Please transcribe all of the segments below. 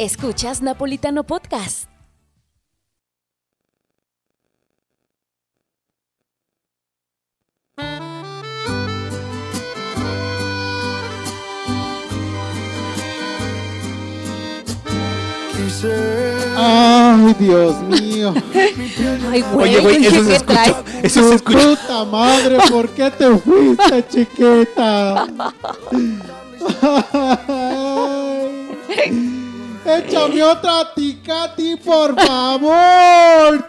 Escuchas Napolitano Podcast. Ay, Dios mío. Ay, güey, Oye, güey, eso se escuchó. Eso se escuchó. puta madre, ¿por qué te fuiste, chiquita? Ay. Échame otra ticati, por favor.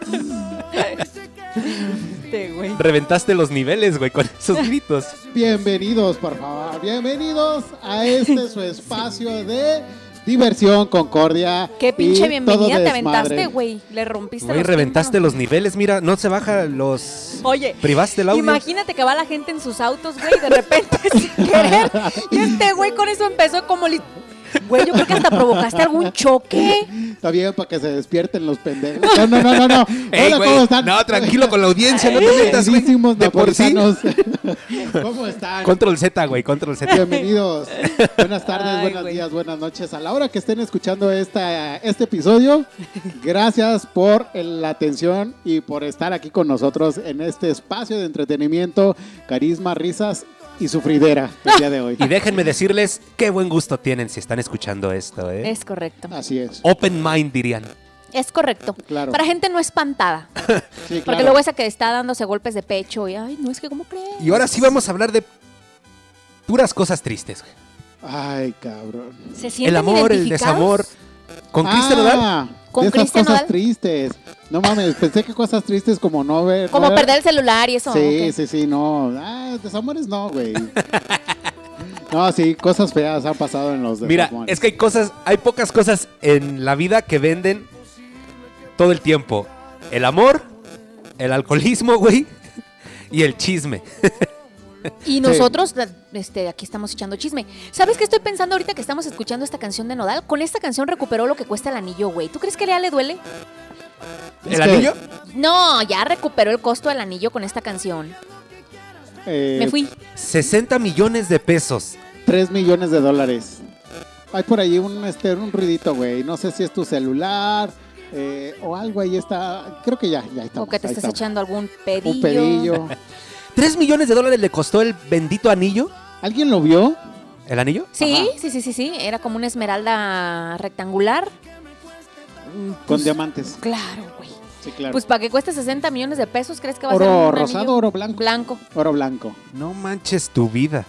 Este, güey. Reventaste los niveles, güey, con esos gritos. Bienvenidos, por favor. Bienvenidos a este su espacio de diversión, concordia. Qué pinche y todo bienvenida te desmadre. aventaste, güey. Le rompiste Güey, los reventaste los niveles. Mira, no se baja los. Oye, Privaste el audio. Imagínate que va la gente en sus autos, güey, de repente sin querer. Y este güey con eso empezó como... li- Güey, yo creo que hasta provocaste algún choque. Está bien para que se despierten los pendejos. No, no, no, no. no. Ey, Hola, güey, ¿cómo están? No, tranquilo con la audiencia, no te metas, güey. De por sí. napolitanos. ¿Cómo están? Control Z, güey, control Z. Bienvenidos. Buenas tardes, Ay, buenos güey. días, buenas noches. A la hora que estén escuchando esta, este episodio, gracias por el- la atención y por estar aquí con nosotros en este espacio de entretenimiento, carisma, risas y sufridera el día de hoy. Y déjenme decirles qué buen gusto tienen si están escuchando esto, ¿eh? Es correcto. Así es. Open mind, dirían. Es correcto. Claro. Para gente no espantada. Sí, Porque claro. luego esa que está dándose golpes de pecho y, ay, no es que, ¿cómo crees? Y ahora sí vamos a hablar de puras cosas tristes. güey. Ay, cabrón. ¿Se sienten El amor, el desamor. ¿Con Cristian Nodal? Ah, ¿Con de esas Cristian cosas Nodal? tristes. No mames, pensé que cosas tristes como no ver. Como no- perder el celular y eso. Sí, sí, sí, no. Ah, desamores no, güey. No, sí, cosas feas han pasado en los Mira, desamores. es que hay cosas, hay pocas cosas en la vida que venden todo el tiempo. El amor, el alcoholismo, güey, y el chisme. Y nosotros, este, aquí estamos echando chisme. ¿Sabes qué estoy pensando ahorita que estamos escuchando esta canción de Nodal? Con esta canción recuperó lo que cuesta el anillo, güey. ¿Tú crees que ya le duele? Es ¿El que, anillo? No, ya recuperó el costo del anillo con esta canción. eh, Me fui. 60 millones de pesos. 3 millones de dólares. Hay por ahí un, este, un ruidito, güey. No sé si es tu celular eh, o algo ahí está. Creo que ya, ya está. O que te estés echando algún pedillo. Un pedillo. ¿3 millones de dólares le costó el bendito anillo? ¿Alguien lo vio? ¿El anillo? Sí, Ajá. sí, sí, sí, sí. Era como una esmeralda rectangular. Mm, Con pues, diamantes. Claro, güey. Sí, claro. Pues para que cueste 60 millones de pesos, ¿crees que va a ser oro un rosado, anillo? oro blanco. Blanco, Oro blanco. No manches tu vida.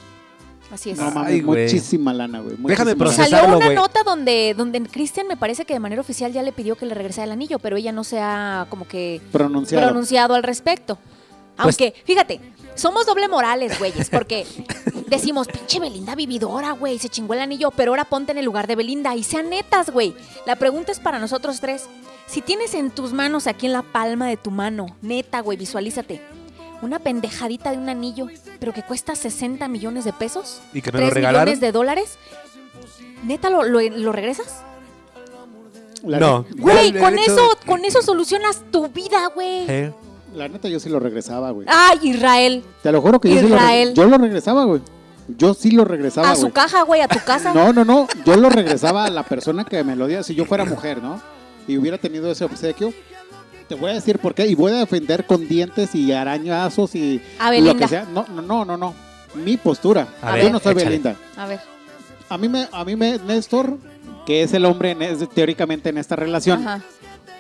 así es. No Ay, mames, muchísima lana, güey. Déjame muchísima Y procesar. lana. salió procesarlo, una güey. nota donde, donde Cristian me parece que de manera oficial ya le pidió que le regresara el anillo, pero ella no se ha como que Pronunciado. pronunciado al respecto. Pues- Aunque, fíjate, somos doble morales, güeyes, porque decimos, pinche Belinda vividora, güey, se chingó el anillo, pero ahora ponte en el lugar de Belinda y sean netas, güey. La pregunta es para nosotros tres. Si tienes en tus manos, aquí en la palma de tu mano, neta, güey, visualízate, una pendejadita de un anillo, pero que cuesta 60 millones de pesos, ¿Y que me lo 3 regalaron? millones de dólares, neta, ¿lo, lo, lo regresas? La No. Güey, con hecho- eso, con eso solucionas tu vida, güey. Eh, La neta, yo sí lo regresaba, güey. Ay, Israel. Te lo juro que yo sí lo, Israel. re- yo lo regresaba, güey. Yo sí lo regresaba, A su güey. caja, güey, a tu casa. No, no, no. Yo lo regresaba a la persona que me lo diera si yo fuera mujer, ¿no? Y hubiera tenido ese obsequio. Te voy a decir por qué. Y voy a defender con dientes y arañazos y A lo Belinda. que sea. No, no, no, no, no. Mi postura. A yo ver, no soy échale. Belinda. A ver. A mí me, a mí me, Néstor, que es el hombre en es- teóricamente en esta relación. Ajá.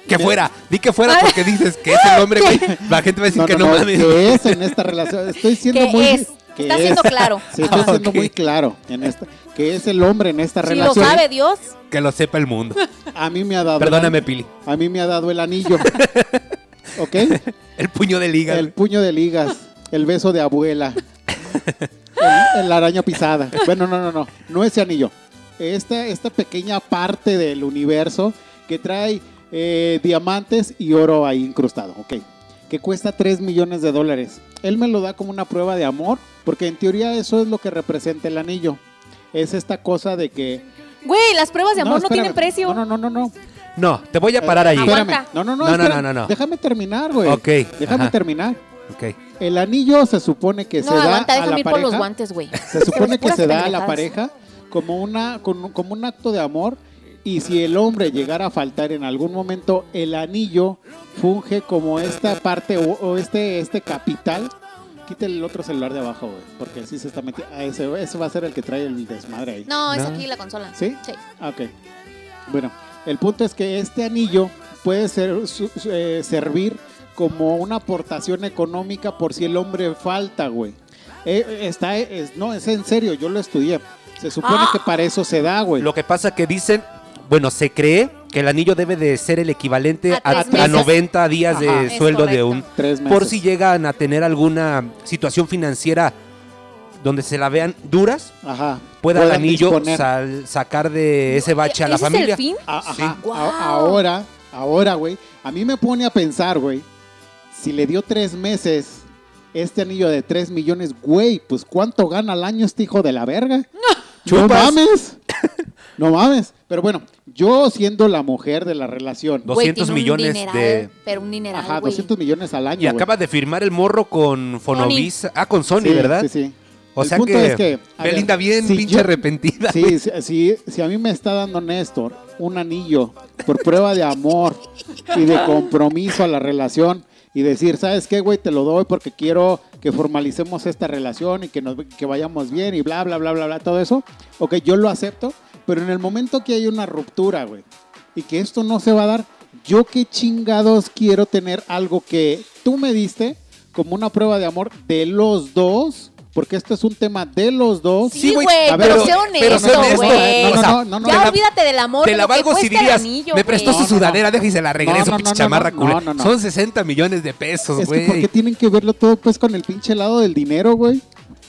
Que fuera, di que fuera porque dices que es el hombre, güey. La gente va a decir No, que no, no, no, mames. que es en esta relación. Estoy siendo Que muy. es. que Está es. siendo claro. Sí, estoy Ah, siendo ok. muy claro en esta. Que es el hombre en esta Si lo relación. sabe Dios, Que lo sepa el mundo. A mí me ha dado. Perdóname, Pili. A mí me ha dado el anillo. ¿Ok? El puño de liga. El puño de ligas. El beso de abuela. El, el araña pisada. Bueno, no, no, no. No ese anillo. Esta, esta pequeña parte del universo que trae eh, diamantes y oro ahí incrustado. Ok. Que cuesta 3 millones de dólares. Él me lo da como una prueba de amor. Porque en teoría eso es lo que representa el anillo. Es esta cosa de que. güey, las pruebas de amor no, tienen precio. No, no, no, no, no. No, te voy a parar ahí. Aguanta. Espérame. No, no, no. No, no, no, no, no. Déjame terminar, güey. Ok, Déjame ajá. terminar. Ok. El anillo se supone que No, se da a la ir por los pareja. guantes, güey. Se supone que se da a la pareja como una con- como un acto de amor Y si el hombre llegara a faltar en algún momento, el anillo funge como esta parte o, o este, este capital. Quítale el otro celular de abajo, güey, porque así se está metiendo. ah, Ese, ese va a ser el que trae el desmadre ahí. No, es No. aquí la consola. ¿Sí? Sí. Ah, Ok. Bueno, el punto es que este anillo puede ser, su- su- eh, servir como una aportación económica por si el hombre falta, güey. Eh, está, es, no, es en serio, yo lo estudié. Se supone Ah. que para eso se da, güey. Lo que pasa que dicen, bueno, se cree que el anillo debe de ser el equivalente A a, tres a meses. 90 días Ajá. de sueldo de un... Tres meses. Por si llegan a tener alguna situación financiera donde se la vean duras, Ajá. pueda el anillo sal- sacar de ese bache a la ¿Ese familia. es el fin? A- ajá. Sí. A- Guau. Ahora, ahora, güey, a mí me pone a pensar, güey, si le dio tres meses este anillo de tres millones, güey, pues ¿cuánto gana al año este hijo de la verga? No Chupas. mames. No mames. Pero bueno, yo siendo la mujer de la relación, Dos- Güey, 200 tiene un millones dineral, de- Pero un dineral, ajá, güey. 200 millones al año. Y güey. acaba de firmar el morro con Fonovisa. Ah, con Sony, Sí, ¿verdad? Sí, sí. O El sea punto que, es que, a ver, Belinda bien si pinche yo- arrepentida. Sí, si, si, si a mí me está dando Néstor un anillo por prueba de amor y de compromiso a la relación y decir, ¿sabes qué, güey? Te lo doy porque quiero que formalicemos esta relación y que, nos, que vayamos bien y bla, bla, bla, bla, bla, todo eso. Ok, yo lo acepto, pero en el momento que hay una ruptura, güey, y que esto no se va a dar, yo qué chingados quiero tener algo que tú me diste como una prueba de amor de los dos, porque esto es un tema de los dos. Sí, güey, güey, a pero, sé honesto, güey. No, no, O sea, no, no, no, ya olvídate del amor. Te la valgo si dirías, anillo, me prestó güey. su No, no, sudadera, no. deja y se la regreso, No, no, pinche no, chamarra no, culera. no, no, no. Son 60 millones de pesos, Es que güey. porque tienen que verlo todo pues con el pinche lado del dinero, güey.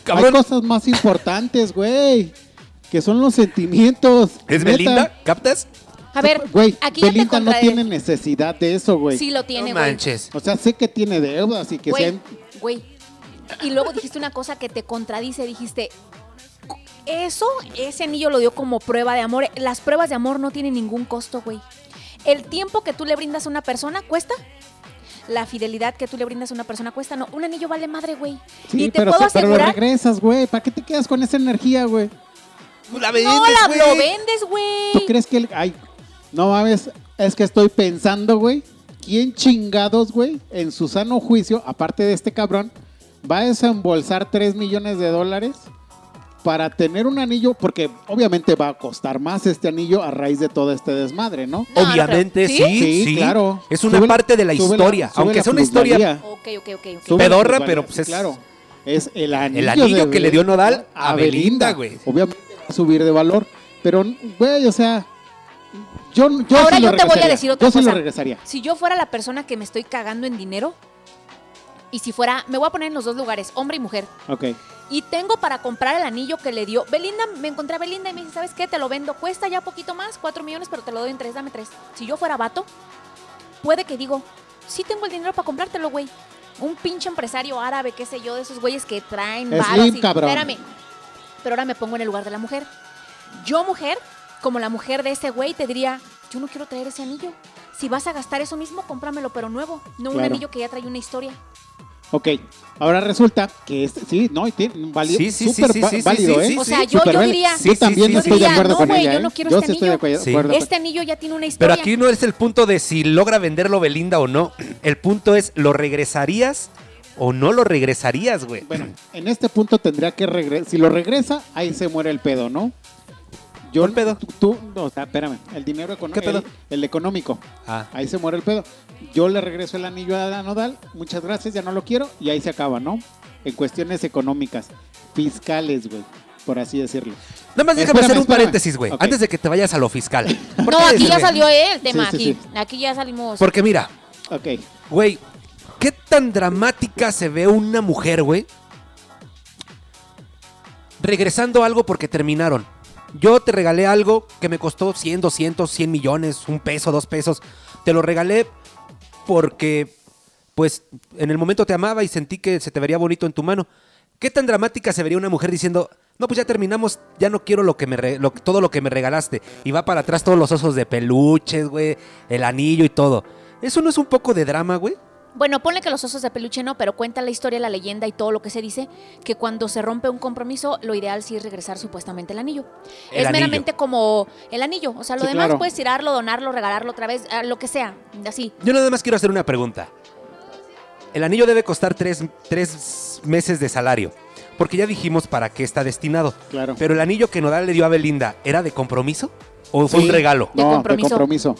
Hay cosas más importantes, güey. Que son los sentimientos. ¿Es Neta. Belinda? ¿Captas? A ver, Güey, aquí Belinda no tiene necesidad de eso, güey. Sí lo tiene, no güey. manches. O sea, sé que tiene deudas y que Güey, sean... güey. Y luego dijiste una cosa que te contradice. Dijiste, eso, ese anillo lo dio como prueba de amor. Las pruebas de amor no tienen ningún costo, güey. El tiempo que tú le brindas a una persona cuesta. La fidelidad que tú le brindas a una persona cuesta. No, un anillo vale madre, güey. Sí, y te pero, puedo se- pero lo asegurar. regresas, güey. ¿Para qué te quedas con esa energía, güey? La vendes, no, la, güey. lo vendes, ¿Tú güey. crees que el... Ay, no mames, es que estoy pensando, güey. ¿Quién chingados, güey, en su sano juicio, aparte de este cabrón, va a desembolsar 3 millones de dólares para tener un anillo? Porque obviamente va a costar más este anillo a raíz de todo este desmadre, ¿no? Obviamente, pero- sí, Sí, sí. claro. Es una parte de la historia. aunque la sea una historia plusvalía. Ok, ok, ok. ok. Sube la Pedorra, plusvalía, pero, pues, sí, es- claro. Es el anillo, El anillo de- que le dio Nodal a Belinda, güey. Obviamente subir de valor, pero, güey, o sea, yo, yo Ahora sí lo yo te voy a decir otra Yo sí cosa. lo regresaría. Si yo fuera la persona que me estoy cagando en dinero, y si fuera, me voy a poner en los dos lugares, hombre y mujer, Ok. y tengo para comprar el anillo que le dio Belinda, me encontré a Belinda y me dice, ¿sabes qué? Te lo vendo, cuesta ya poquito más, cuatro millones, pero te lo doy en tres, dame tres. Si yo fuera vato, puede que digo, sí tengo el dinero para comprártelo, güey. Un pinche empresario árabe, qué sé yo, de esos güeyes que traen Slim, y- cabrón. Espérame. Pero ahora me pongo en el lugar de la mujer. Yo, mujer, como la mujer de ese güey, te diría, yo no quiero traer ese anillo. Si vas a gastar eso mismo, cómpramelo, pero nuevo. No un anillo que ya trae una historia. Ok. Ahora resulta que este, sí, no, y tiene un válido, Sí, sí, sí, súper sí, sí, sí, válido, sí, ¿eh? sí, O sea, yo, yo diría, Yo Sí, también sí, no sí, estoy de acuerdo No, con güey, ella, yo no quiero Yo este estoy de anillo. acuerdo. Este anillo ya tiene una historia. Pero aquí no es el punto de si logra venderlo Belinda o no. El punto es, ¿lo regresarías o no lo regresarías, güey? Bueno, en este punto tendría que regresar. Si lo regresa, ahí se muere el pedo, ¿no? Yo, ¿Cuál pedo? Tú, tú- no, o sea, espérame. El dinero económico. ¿Qué pedo? El, el económico. Ah. Ahí se muere el pedo. Yo le regreso el anillo a la Nodal. Muchas gracias, ya no lo quiero. Y ahí se acaba, ¿no? En cuestiones económicas. Fiscales, güey. Por así decirlo. Nada más déjame Espérame, hacer un espérame. paréntesis, güey. Antes de que te vayas a lo fiscal. ¿Por No, aquí ya salió eh, el tema, Sí, sí, aquí. sí. Aquí ya salimos. Porque mira, Ok. güey, ¿qué tan dramática se ve una mujer, güey? Regresando algo porque terminaron. Yo te regalé algo que me costó 100, 200, 100 millones, un peso, dos pesos. Te lo regalé porque, pues, en el momento te amaba y sentí que se te vería bonito en tu mano. ¿Qué tan dramática se vería una mujer diciendo, no, pues ya terminamos, ya no quiero lo que me todo lo que me regalaste? Y va para atrás todos los osos de peluches, güey, el anillo y todo. ¿Eso no es un poco de drama, güey? Bueno, ponle que los osos de peluche no, pero cuenta la historia, la leyenda y todo lo que se dice, que cuando se rompe un compromiso, lo ideal sí es regresar supuestamente el anillo. El es anillo. meramente como el anillo, o sea, lo Sí, demás claro. puedes tirarlo, donarlo, regalarlo otra vez, ah, lo que sea, así. Yo nada más quiero hacer una pregunta. El anillo debe costar tres, tres meses de salario. Porque ya dijimos para qué está destinado. Claro. Pero el anillo que Nodal le dio a Belinda, ¿era de compromiso? ¿O fue Sí. un regalo? De no, compromiso. de compromiso.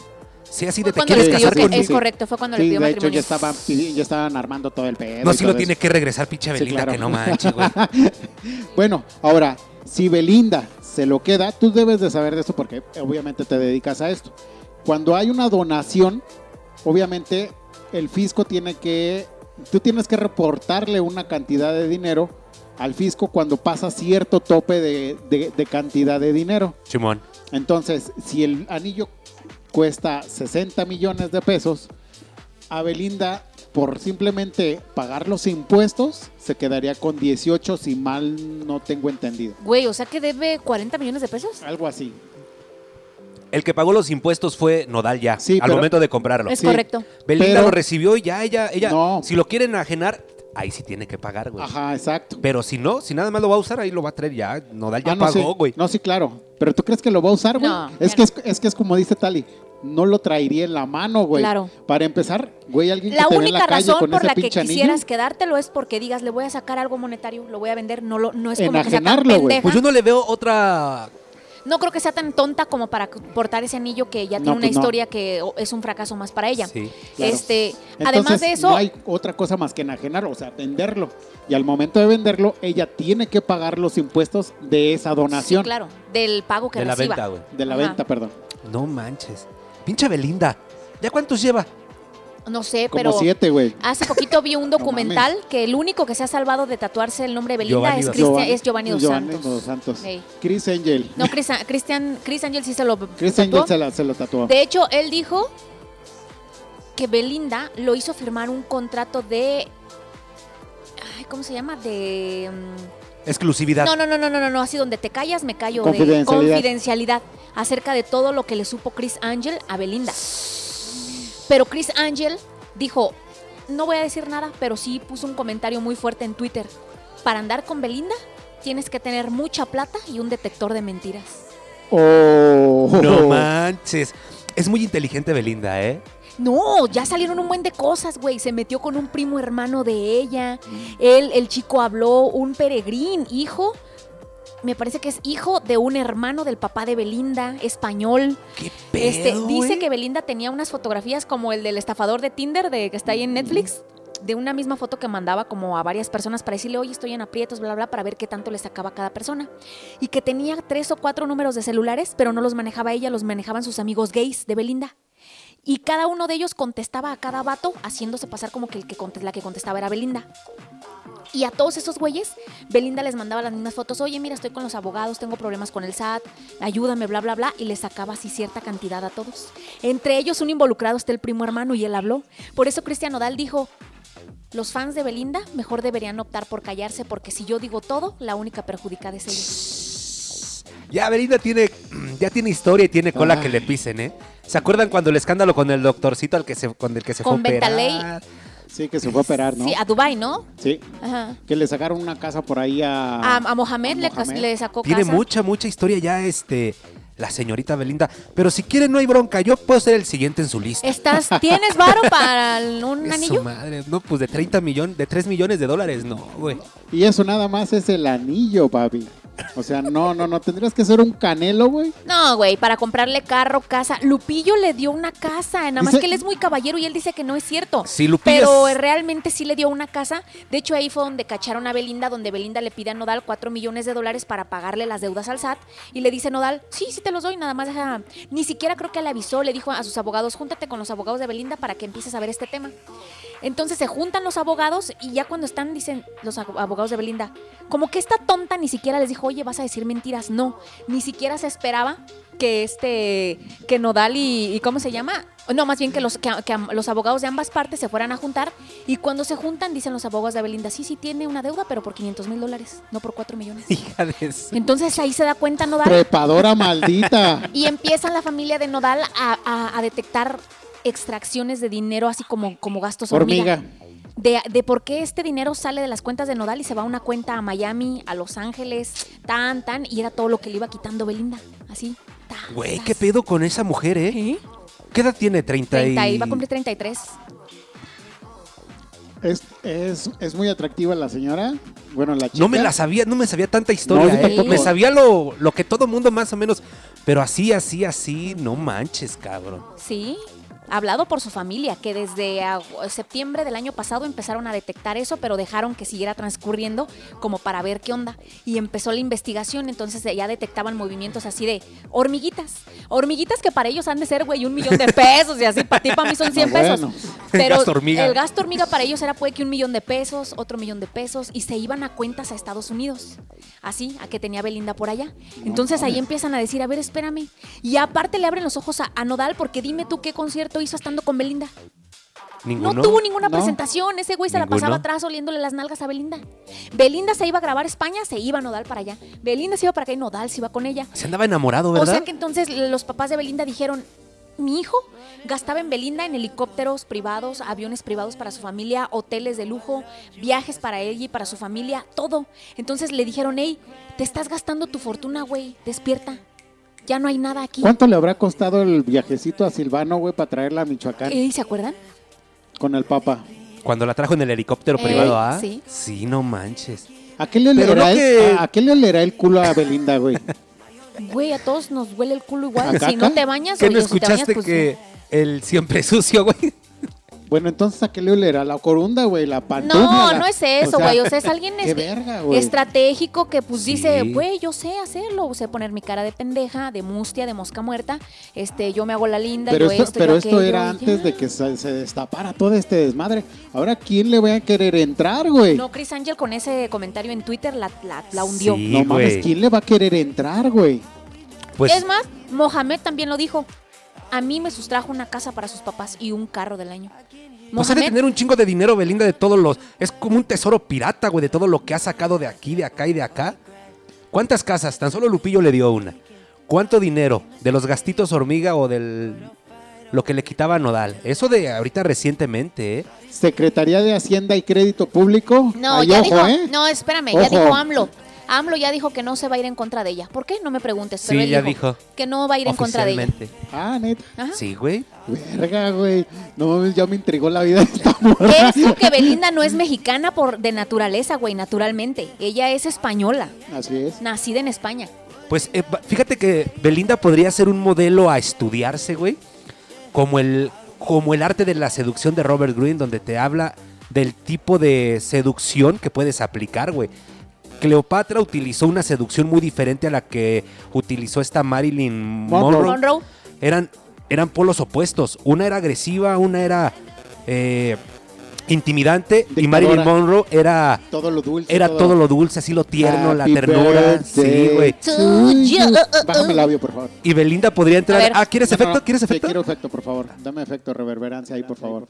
Sí, así de te quieres casar que- sí, conmigo. es correcto, fue cuando le pidió de hecho matrimonio. ya estaban, ya estaban armando todo el pedo. No, si lo tiene que regresar, pinche Sí, Belinda, claro. que no manches, güey. Bueno, ahora, si Belinda se lo queda, tú debes de saber de esto porque obviamente te dedicas a esto. Cuando hay una donación, obviamente el fisco tiene que, tú tienes que reportarle una cantidad de dinero al fisco cuando pasa cierto tope de, de- de cantidad de dinero. Simón. Entonces, si el anillo cuesta 60 millones de pesos, a Belinda, por simplemente pagar los impuestos, se quedaría con 18, si mal no tengo entendido. Güey, o sea que debe 40 millones de pesos. Algo así. El que pagó los impuestos fue Nodal ya, Sí, al pero- momento de comprarlo. Es Sí. correcto. Belinda pero- lo recibió y ya ella, ella, No. si lo quieren ajenar, ahí sí tiene que pagar, güey. Ajá, exacto. Pero si no, si nada más lo va a usar, ahí lo va a traer ya. Nodal ya Ah, no, pagó, sí. güey. No, sí, claro. Pero tú crees que lo va a usar, güey? No, es, que no. es, es que es como dice Tali. No lo traería en la mano, güey. Claro. Para empezar, güey, alguien que La te ve en única la calle razón con por ese la que anillo. quisieras quedártelo es porque digas, le voy a sacar algo monetario, lo voy a vender, no lo no es como que sea tan Enajenarlo, güey. pendeja. Pues yo no le veo otra. No creo que sea tan tonta como para portar ese anillo que ya tiene No, una pues no. historia que es un fracaso más para ella. Sí. Claro. Este, Entonces, además de eso, no hay otra cosa más que enajenarlo, o sea, venderlo. Y al momento de venderlo, ella tiene que pagar los impuestos de esa sí, donación. claro, del pago que De la reciba. venta, güey. De la Ajá. venta, perdón. No manches. Pinche Belinda. ¿Ya cuántos lleva? No sé, Como pero siete, güey. hace poquito vi un No documental que el único que se ha salvado de tatuarse el nombre de Belinda Giovanni es, dos Cristian, es Giovanni dos Giovanni Santos. dos Santos. Ey. Chris Angel. No, Chris, Cristian, Chris Angel sí se lo Chris tatuó. Angel se, la- se lo tatuó. De hecho, él dijo que Belinda lo hizo firmar un contrato de. Ay, ¿Cómo se llama? De. mm, Exclusividad. No, no, no, no, no, no, no, así donde te callas me callo de Confidencialidad. confidencialidad acerca de todo lo que le supo Chris Angel a Belinda. Pero Chris Angel dijo, no voy a decir nada, pero sí puso un comentario muy fuerte en Twitter. Para andar con Belinda tienes que tener mucha plata y un detector de mentiras. Oh. No manches. Es muy inteligente Belinda, ¿eh? No, ya salieron un buen de cosas, güey. Se metió con un primo hermano de ella. Él, el chico habló, un peregrín, hijo. Me parece que es hijo de un hermano del papá de Belinda, español. ¿Qué pedo, Este, dice que Belinda tenía unas fotografías como el del estafador de Tinder de que está ahí en Netflix, de una misma foto que mandaba como a varias personas para decirle, oye, estoy en aprietos, bla, bla, para ver qué tanto le sacaba a cada persona. Y que tenía tres o cuatro números de celulares, pero no los manejaba ella, los manejaban sus amigos gays de Belinda. Y cada uno de ellos contestaba a cada vato haciéndose pasar como que, el que la que contestaba era Belinda. Y a todos esos güeyes, Belinda les mandaba las mismas fotos. Oye, mira, estoy con los abogados, tengo problemas con el SAT, ayúdame, bla, bla, bla. Y les sacaba así cierta cantidad a todos. Entre ellos, un involucrado está el primo hermano y él habló. Por eso Cristian Nodal dijo: Los fans de Belinda mejor deberían optar por callarse, porque si yo digo todo, la única perjudicada es ella. Ya Belinda tiene, ya tiene historia y tiene cola Ay. que le pisen, ¿eh? ¿Se acuerdan cuando el escándalo con el doctorcito al que se, con el que se Con fue a operar? Bentaley. Sí, que se fue a operar, ¿no? Sí, a Dubai, ¿no? Sí. Ajá. Que le sacaron una casa por ahí a... A, a Mohamed, a le, Mohamed. le sacó Tiene casa. mucha, mucha historia ya, este, la señorita Belinda. Pero si quieren, no hay bronca. Yo puedo ser el siguiente en su lista. ¿Estás, ¿Tienes varo para un Es su anillo? madre. No, pues de 30 millones, de 3 millones de dólares, no, güey. Y eso nada más es el anillo, papi. O sea, no, no, no. Tendrías que ser un canelo, güey. No, güey, para comprarle carro, casa. Lupillo le dio una casa, nada más Dice- que él es muy caballero y él dice que no es cierto. Sí, Lupillo Pero es- realmente sí le dio una casa. De hecho, ahí fue donde cacharon a Belinda, donde Belinda le pide a Nodal 4 millones de dólares para pagarle las deudas al SAT. Y le dice Nodal, sí, sí te los doy, nada más deja. Ni siquiera creo que le avisó, le dijo a sus abogados, júntate con los abogados de Belinda para que empieces a ver este tema. Entonces se juntan los abogados y ya cuando están, dicen los abo- abogados de Belinda, como que esta tonta ni siquiera les dijo, oye, vas a decir mentiras. No, ni siquiera se esperaba que este, que Nodal y, y ¿cómo se llama? No, más bien que los, que, los abogados de ambas partes se fueran a juntar y cuando se juntan dicen los abogados de Belinda, sí, sí tiene una deuda, pero por 500 mil dólares, no por 4 millones. Hija de su- Entonces ahí se da cuenta Nodal Trepadora maldita. y empieza la familia de Nodal a, a- a detectar extracciones de dinero así como, como gastos hormiga. Hormiga. De, de por qué este dinero sale de las cuentas de Nodal y se va a una cuenta a Miami, a Los Ángeles, tan, tan, y era todo lo que le iba quitando Belinda. Así. tan, Güey, tas. qué pedo con esa mujer, ¿eh? ¿Sí? ¿Qué edad tiene? 30 y... 30, iba a cumplir 33. Es, es, es muy atractiva la señora. Bueno, la chica. No me la sabía, no me sabía tanta historia, No, ¿eh? Me sabía lo, lo que todo mundo más o menos. Pero así, así, así, no manches, cabrón. Sí, hablado por su familia, que desde septiembre del año pasado empezaron a detectar eso, pero dejaron que siguiera transcurriendo como para ver qué onda. Y empezó la investigación, entonces ya detectaban movimientos así de hormiguitas. Hormiguitas que para ellos han de ser, güey, un millón de pesos y así, para ti, para mí son 100 Ah, pesos. bueno. Pero Gasto hormiga. el gasto hormiga para ellos era puede que un millón de pesos, otro millón de pesos, y se iban a cuentas a Estados Unidos. Así, a que tenía Belinda por allá. Entonces ahí empiezan a decir, a ver, espérame. Y aparte le abren los ojos a, a Nodal, porque dime tú qué concierto hizo estando con Belinda. Ninguno. No tuvo ninguna No. presentación. Ese güey se la pasaba atrás oliéndole las nalgas a Belinda. Belinda se iba a grabar a España, se iba Nodal para allá. Belinda se iba para acá y Nodal se iba con ella. Se andaba enamorado, O ¿verdad? sea que entonces los papás de Belinda dijeron, mi hijo gastaba en Belinda en helicópteros privados, aviones privados para su familia, hoteles de lujo, viajes para ella y para su familia, todo. Entonces le dijeron, hey, te estás gastando tu fortuna, güey, despierta. Ya no hay nada aquí. ¿Cuánto le habrá costado el viajecito a Silvano, güey, para traerla a Michoacán ¿Y se acuerdan? con el Papa? Cuando la trajo en el helicóptero Eh, privado, ¿ah? sí. Sí, no manches. ¿A qué le olerá, no el, que- a, a qué le olerá el culo a Belinda, güey? Güey, a todos nos huele el culo igual. ¿A Si no te bañas, ¿Qué no oye, si te bañas, escuchaste pues, que el siempre sucio, güey? Bueno, entonces ¿a qué le olerá? La corunda, güey, la pantufla. No, la- no es eso, o sea, güey. O sea, es alguien Qué es- verga, güey. estratégico que pues Sí. dice, güey, yo sé hacerlo, sé poner mi cara de pendeja, de mustia, de mosca muerta, este, yo me hago la linda, Pero yo esto, esto, pero yo esto aquello, era antes ya. de que se, se destapara todo este desmadre. Ahora, ¿quién le va a querer entrar, güey? No, Chris Angel con ese comentario en Twitter la, la, la hundió. Sí, No mames. ¿quién le va a querer entrar, güey? Pues Es más, Mohamed también lo dijo. A mí me sustrajo una casa para sus papás y un carro del año. Pues ha de tener un chingo de dinero, Belinda, de todos los. Es como un tesoro pirata, güey, de todo lo que ha sacado de aquí, de acá y de acá. ¿Cuántas casas? Tan solo Lupillo le dio una. ¿Cuánto dinero? De los gastitos hormiga o del. Lo que le quitaba a Nodal. Eso de ahorita recientemente, ¿eh? Secretaría de Hacienda y Crédito Público. No, Ay, ya ojo, dijo, ¿eh? no, espérame, ya dijo AMLO. AMLO ya dijo que no se va a ir en contra de ella. ¿Por qué? No me preguntes. Pero Sí, él ya dijo. que no va a ir en contra de ella. Oficialmente. Ah, neta. Ajá. Sí, güey. Verga, güey. No mames, ya me intrigó la vida de esta morra. Eso que Belinda no es mexicana por de naturaleza, güey, naturalmente. Ella es española, Así es. nacida en España. Pues eh, fíjate que Belinda podría ser un modelo a estudiarse, güey. Como el, como el arte de la seducción de Robert Greene, donde te habla del tipo de seducción que puedes aplicar, güey. Cleopatra utilizó una seducción muy diferente a la que utilizó esta Marilyn Monroe. Monroe. Eran, eran polos opuestos. Una era agresiva, una era eh, intimidante. Y. Marilyn Monroe era, Todo lo dulce. era todo lo dulce, así lo tierno, la ternura. Sí, güey. to you. you. Bájame el labio, por favor. Y Belinda podría entrar. Ah, ¿quieres No, efecto? no, ¿Quieres sí, efecto? quiero efecto, por favor. Dame efecto, reverberancia ahí, por favor.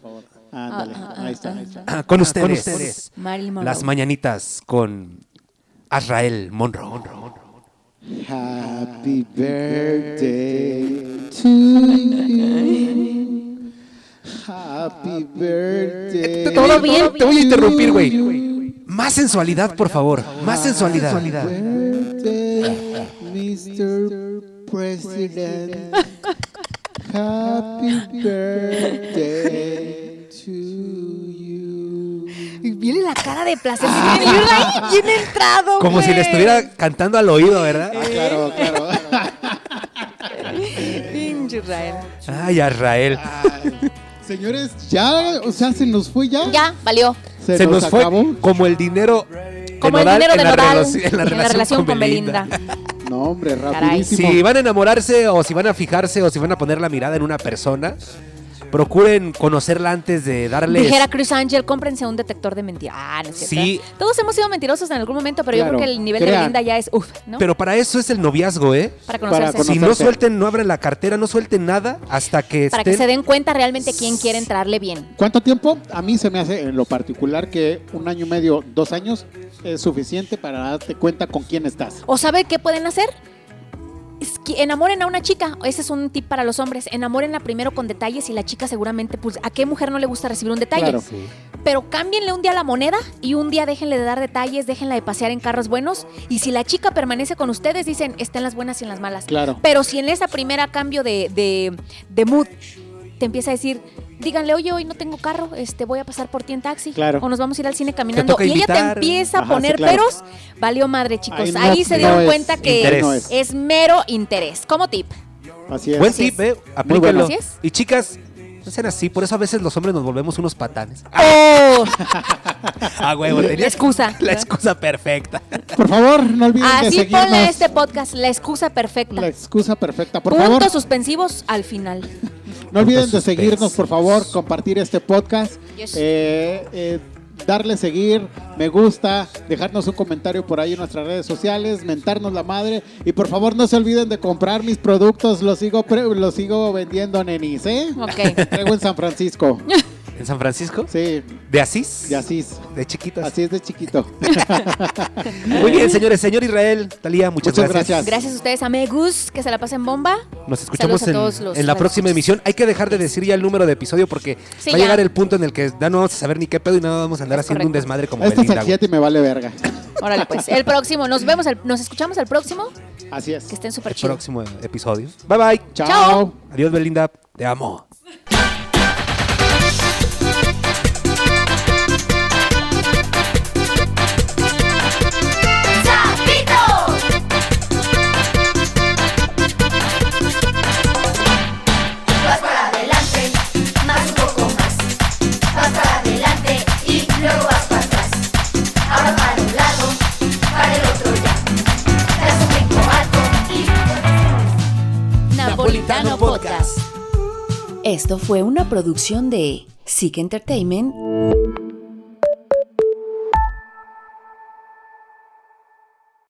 Ándale. Ah, ah, ahí está, ah, ahí está. Ah, con, ustedes. Marilyn Monroe. Las mañanitas con Azrael Monroe. Happy birthday to you. Happy birthday. A- Todo bien. te voy a interrumpir, güey. Más sensualidad, por favor. Más sensualidad. Birthday, Mr. President. Happy birthday to you. Y viene la cara de placer. Bien, bien entrado, Como si le estuviera cantando al oído, ¿verdad? Ah, claro, claro. Pinche Israel. Ay, Azrael. Ay, Señores, ya, o sea, se nos fue ya. Ya, valió. Se, Se nos, nos fue acabó. como el dinero. Como el dinero de en la en la relación con Belinda. No, hombre, Caray. rapidísimo. Si van a enamorarse o si van a fijarse o si van a poner la mirada en una persona, procuren conocerla antes de darles... Dijera Chris Angel, cómprense un detector de mentiras. Ah, no es. Sí. Todos hemos sido mentirosos en algún momento, pero yo creo que el nivel de. Belinda ya es uff, ¿no? Pero para eso es el noviazgo, ¿eh? para para conocerse. conocer- Si no Conocerse. suelten, no abren la cartera, no suelten nada hasta que para que se den cuenta realmente quién quiere entrarle bien. ¿Cuánto tiempo? A mí se me hace en lo particular que un año y medio, dos años es suficiente para darte cuenta con quién estás. ¿O sabe qué pueden hacer? Es enamoren a una chica. Ese es un tip para los hombres. Enamórenla primero con detalles y la chica seguramente, pues, ¿a qué mujer no le gusta recibir un detalle? Claro. Sí. Pero cámbienle un día la moneda y un día déjenle de dar detalles, déjenla de pasear en carros buenos. Y si la chica permanece con ustedes, dicen, está en las buenas y en las malas. Claro. Pero si en esa primera cambio de, de, de mood te empieza a decir, díganle, oye, hoy no tengo carro, este, voy a pasar por ti en taxi. Claro. O nos vamos a ir al cine caminando. Y ella te empieza a Ajá, poner sí, claro. peros, valió madre, chicos. Ahí Ahí, no- se no dieron es cuenta que interés. Es. es mero interés. Como tip. Así es. Buen Así tip, es. ¿eh? Es. Y chicas, no sean así. Por eso a veces los hombres nos volvemos unos patanes. ¡Oh! Ah, huevo, La excusa. la excusa perfecta. Por favor, no olviden de Así seguirnos. ponle a este podcast, la excusa perfecta. La excusa perfecta. Por Puntos favor, suspensivos al final. no olviden de Puntos seguirnos, por favor, compartir este podcast. Yes. Eh, eh, darle seguir, me gusta, dejarnos un comentario por ahí en nuestras redes sociales, mentarnos la madre y por favor no se olviden de comprar mis productos, los sigo los sigo vendiendo nenis, ¿eh? Ok. Traigo en San Francisco. ¿En San Francisco? Sí, ¿De Asís? de Asís. De chiquitas. Así es de chiquito. Muy bien, señores. Señor Israel, Talía, muchas, Muchas gracias. gracias. Gracias a ustedes, amigos, que se la pasen bomba. Nos escuchamos en, todos los en la próxima emisión. Hay que dejar de decir ya el número de episodio porque Sí, va a llegar el punto en el que ya no vamos a saber ni qué pedo y no vamos a andar Es haciendo un desmadre como Este es Belinda. el 7 y me vale verga. Órale, pues. El próximo, nos vemos, el- nos escuchamos el próximo. Así es. Que estén súper El chidos. próximo episodio. Bye bye. Chao. Chao. Adiós, Belinda. Te amo. Esto fue una producción de Sick Entertainment